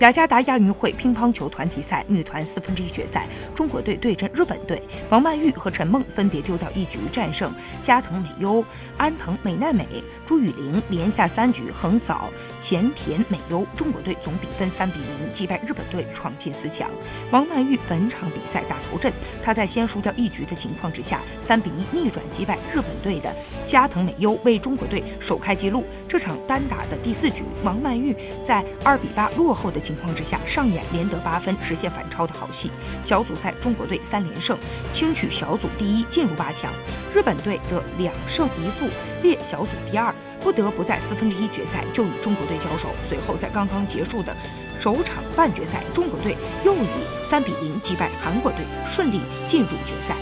雅加达亚运会乒乓球团体赛女团四分之一决赛，中国队对阵日本队，王曼玉和陈梦分别丢掉一局，战胜加藤美优、安藤美奈美、朱雨玲，连下三局横扫前田美优，中国队总比分三比零击败日本队，闯进四强。王曼玉本场比赛打头阵，她在先输掉一局的情况之下，三比一逆转击败日本队的加藤美优，为中国队首开纪录。这场单打的第四局，王曼玉在二比八落后的。情况之下，上演连得八分、实现反超的好戏。小组赛，中国队三连胜，轻取小组第一，进入八强。日本队则两胜一负，列小组第二，不得不在四分之一决赛就与中国队交手。随后，在刚刚结束的首场半决赛，中国队又以三比零击败韩国队，顺利进入决赛。